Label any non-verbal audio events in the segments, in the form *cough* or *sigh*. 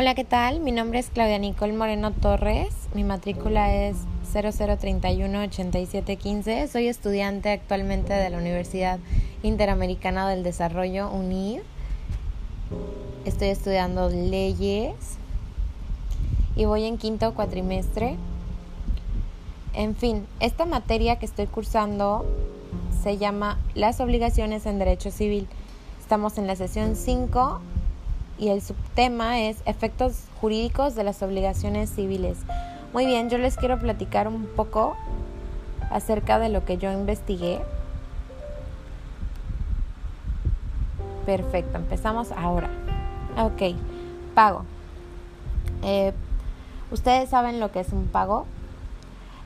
Hola, ¿qué tal? Mi nombre es Claudia Nicole Moreno Torres. Mi matrícula es 00318715. Soy estudiante actualmente de la Universidad Interamericana del Desarrollo, UNID. Estoy estudiando leyes y voy en quinto cuatrimestre. En fin, esta materia que estoy cursando se llama Las obligaciones en derecho civil. Estamos en la sesión 5 y el subtema es efectos jurídicos de las obligaciones civiles. Muy bien, yo les quiero platicar un poco acerca de lo que yo investigué. Perfecto, empezamos ahora. Ok, pago. Eh, ¿Ustedes saben lo que es un pago?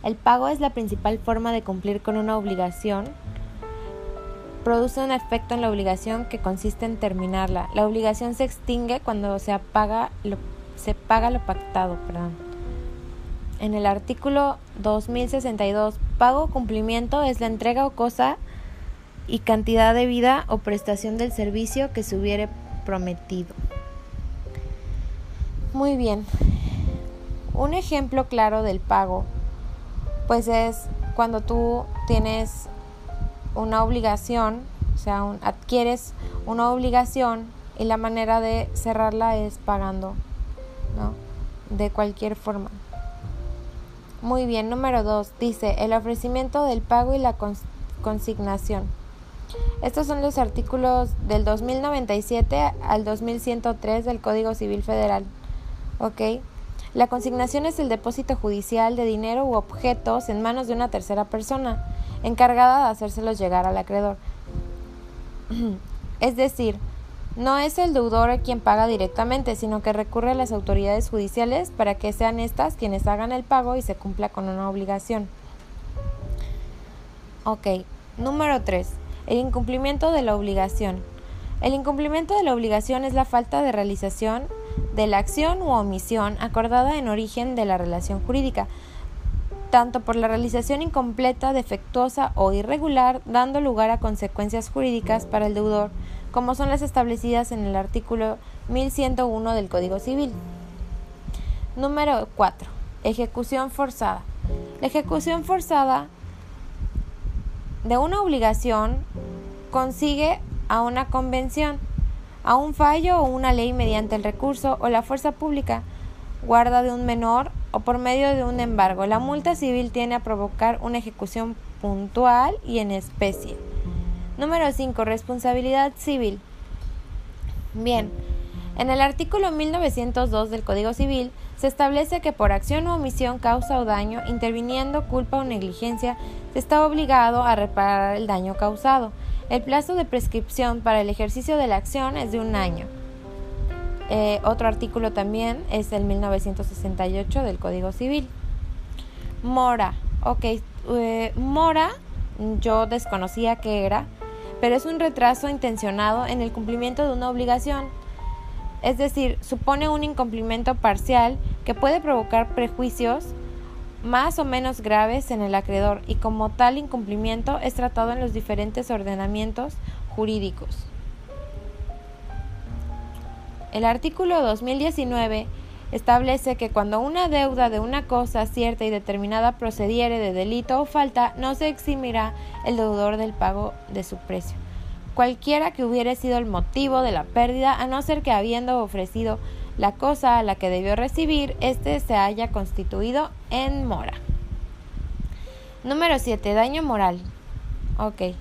El pago es la principal forma de cumplir con una obligación produce un efecto en la obligación que consiste en terminarla. La obligación se extingue cuando se, apaga lo, se paga lo pactado. Perdón. En el artículo 2062, pago o cumplimiento es la entrega o cosa y cantidad de vida o prestación del servicio que se hubiere prometido. Muy bien. Un ejemplo claro del pago, pues es cuando tú tienes una obligación, o sea, adquieres una obligación y la manera de cerrarla es pagando, ¿no? De cualquier forma. Muy bien, número dos, dice el ofrecimiento del pago y la consignación. Estos son los artículos del 2097 al 2103 del Código Civil Federal. ¿Ok? La consignación es el depósito judicial de dinero u objetos en manos de una tercera persona encargada de hacérselos llegar al acreedor. es decir, no es el deudor quien paga directamente, sino que recurre a las autoridades judiciales para que sean estas quienes hagan el pago y se cumpla con una obligación. Ok, número 3. El incumplimiento de la obligación. El incumplimiento de la obligación es la falta de realización de la acción u omisión acordada en origen de la relación jurídica, tanto por la realización incompleta, defectuosa o irregular, dando lugar a consecuencias jurídicas para el deudor, como son las establecidas en el artículo 1101 del Código Civil. Número 4. Ejecución forzada. La ejecución forzada de una obligación consigue a una convención, a un fallo o una ley mediante el recurso o la fuerza pública, guarda de un menor o por medio de un embargo. La multa civil tiene a provocar una ejecución puntual y en especie. Número 5. Responsabilidad civil. Bien, en el artículo 1902 del Código Civil se establece que por acción u omisión, causa o daño, interviniendo culpa o negligencia, se está obligado a reparar el daño causado. El plazo de prescripción para el ejercicio de la acción es de un año. Eh, otro artículo también es el 1968 del Código Civil. Mora. Ok, eh, mora yo desconocía que era, pero es un retraso intencionado en el cumplimiento de una obligación. Es decir, supone un incumplimiento parcial que puede provocar prejuicios más o menos graves en el acreedor y como tal incumplimiento es tratado en los diferentes ordenamientos jurídicos. El artículo 2019 establece que cuando una deuda de una cosa cierta y determinada procediere de delito o falta, no se eximirá el deudor del pago de su precio, cualquiera que hubiere sido el motivo de la pérdida, a no ser que habiendo ofrecido la cosa a la que debió recibir, éste se haya constituido en mora. Número 7. Daño moral. Ok.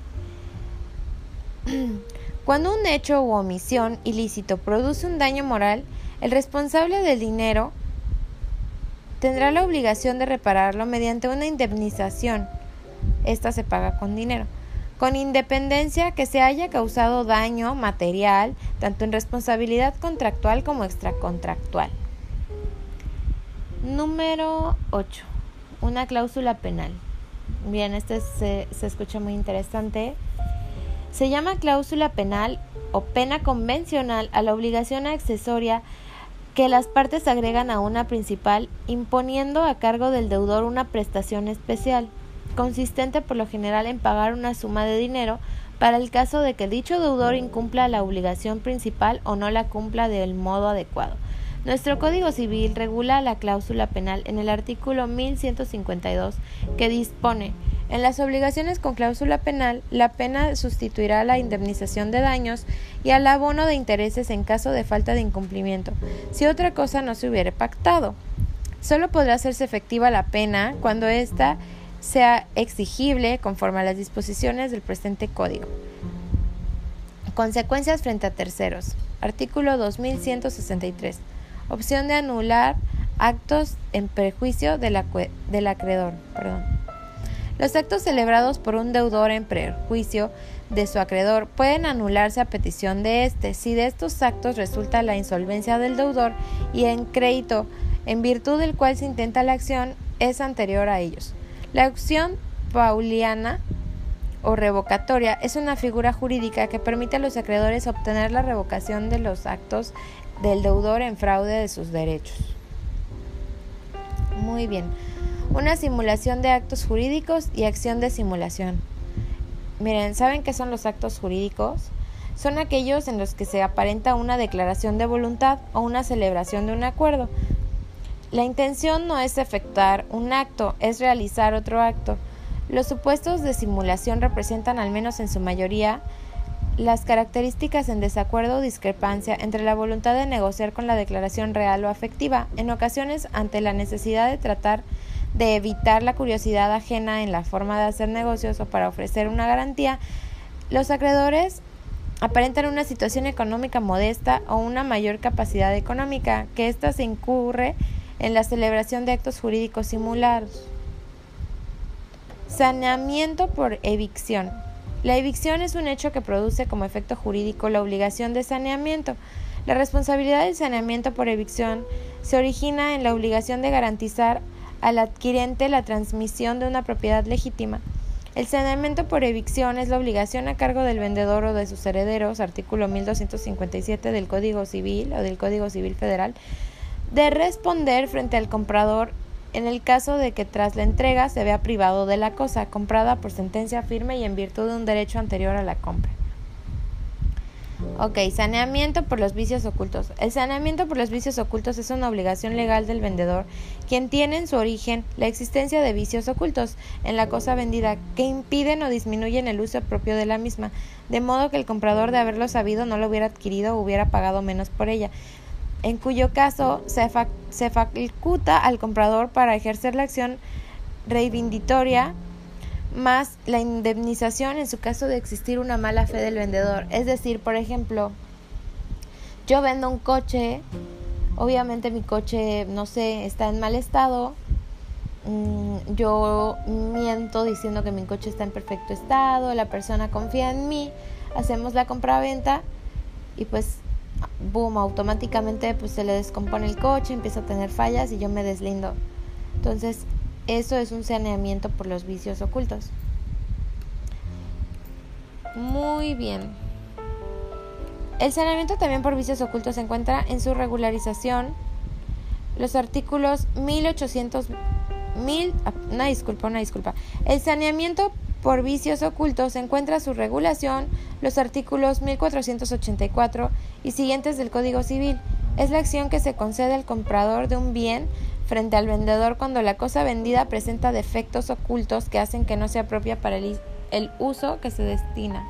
*clears throat* Cuando un hecho u omisión ilícito produce un daño moral, el responsable del dinero tendrá la obligación de repararlo mediante una indemnización. Esta se paga con dinero, con independencia que se haya causado daño material, tanto en responsabilidad contractual como extracontractual. Número 8. Una cláusula penal. Bien, este se, se escucha muy interesante. Se llama cláusula penal o pena convencional a la obligación accesoria que las partes agregan a una principal imponiendo a cargo del deudor una prestación especial, consistente por lo general en pagar una suma de dinero para el caso de que dicho deudor incumpla la obligación principal o no la cumpla del modo adecuado, Nuestro Código Civil regula la cláusula penal en el artículo 1152 que dispone en las obligaciones con cláusula penal, la pena sustituirá a la indemnización de daños y al abono de intereses en caso de falta de incumplimiento, si otra cosa no se hubiere pactado. Solo podrá hacerse efectiva la pena cuando ésta sea exigible conforme a las disposiciones del presente código. Consecuencias frente a terceros. Artículo 2163. Opción de anular actos en perjuicio del, acreedor. Los actos celebrados por un deudor en perjuicio de su acreedor pueden anularse a petición de éste si de estos actos resulta la insolvencia del deudor y en crédito en virtud del cual se intenta la acción es anterior a ellos. La opción pauliana o revocatoria es una figura jurídica que permite a los acreedores obtener la revocación de los actos del deudor en fraude de sus derechos. Muy bien. Una simulación de actos jurídicos y acción de simulación. Miren, ¿saben qué son los actos jurídicos? Son aquellos en los que se aparenta una declaración de voluntad o una celebración de un acuerdo. La intención no es efectuar un acto, es realizar otro acto. Los supuestos de simulación representan, al menos en su mayoría, las características en desacuerdo o discrepancia entre la voluntad de negociar con la declaración real o afectiva, en ocasiones ante la necesidad de tratar de evitar la curiosidad ajena en la forma de hacer negocios o para ofrecer una garantía, los acreedores aparentan una situación económica modesta o una mayor capacidad económica, que ésta se incurre en la celebración de actos jurídicos simulados. Saneamiento por evicción. La evicción es un hecho que produce como efecto jurídico la obligación de saneamiento. La responsabilidad del saneamiento por evicción se origina en la obligación de garantizar al adquirente la transmisión de una propiedad legítima. El saneamiento por evicción es la obligación a cargo del vendedor o de sus herederos, artículo 1257 del Código Civil o del Código Civil Federal, de responder frente al comprador en el caso de que tras la entrega se vea privado de la cosa comprada por sentencia firme y en virtud de un derecho anterior a la compra. Ok, saneamiento por los vicios ocultos. El saneamiento por los vicios ocultos es una obligación legal del vendedor, quien tiene en su origen la existencia de vicios ocultos en la cosa vendida que impiden o disminuyen el uso propio de la misma, de modo que el comprador de haberlo sabido no lo hubiera adquirido o hubiera pagado menos por ella en cuyo caso se, faculta al comprador para ejercer la acción reivinditoria más la indemnización en su caso de existir una mala fe del vendedor. Es decir, por ejemplo, yo vendo un coche, obviamente mi coche, no sé, está en mal estado, mm, yo miento diciendo que mi coche está en perfecto estado, la persona confía en mí, hacemos la compra-venta y pues boom, automáticamente pues se le descompone el coche, empieza a tener fallas y yo me deslindo. Entonces, eso es un saneamiento por los vicios ocultos. Muy bien. El saneamiento también por vicios ocultos se encuentra en su regularización. Los artículos 1800 mil, ah, una disculpa, una disculpa. El saneamiento por vicios ocultos se encuentra su regulación los artículos 1484 y siguientes del Código Civil. Es la acción que se concede al comprador de un bien frente al vendedor cuando la cosa vendida presenta defectos ocultos que hacen que no sea propia para el, el uso que se destina.